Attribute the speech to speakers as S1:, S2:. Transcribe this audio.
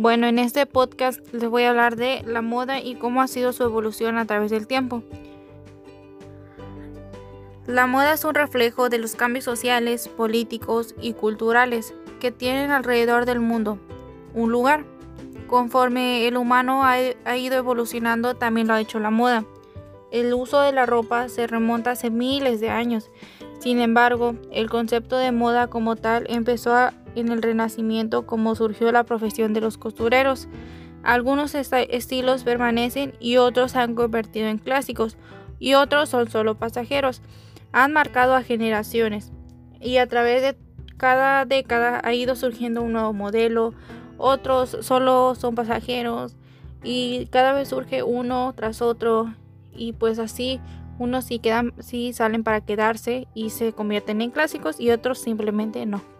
S1: Bueno, en este podcast les voy a hablar de la moda y cómo ha sido su evolución a través del tiempo. La moda es un reflejo de los cambios sociales, políticos y culturales que tienen alrededor del mundo un lugar. Conforme el humano ha, ido evolucionando, también lo ha hecho la moda. El uso de la ropa se remonta hace miles de años. Sin embargo, el concepto de moda como tal empezó en el Renacimiento como surgió la profesión de los costureros. Algunos estilos permanecen y otros se han convertido en clásicos y otros son solo pasajeros. Han marcado a generaciones y a través de cada década ha ido surgiendo un nuevo modelo, otros solo son pasajeros y cada vez surge uno tras otro y pues así unos sí quedan sí salen para quedarse y se convierten en clásicos y otros simplemente no.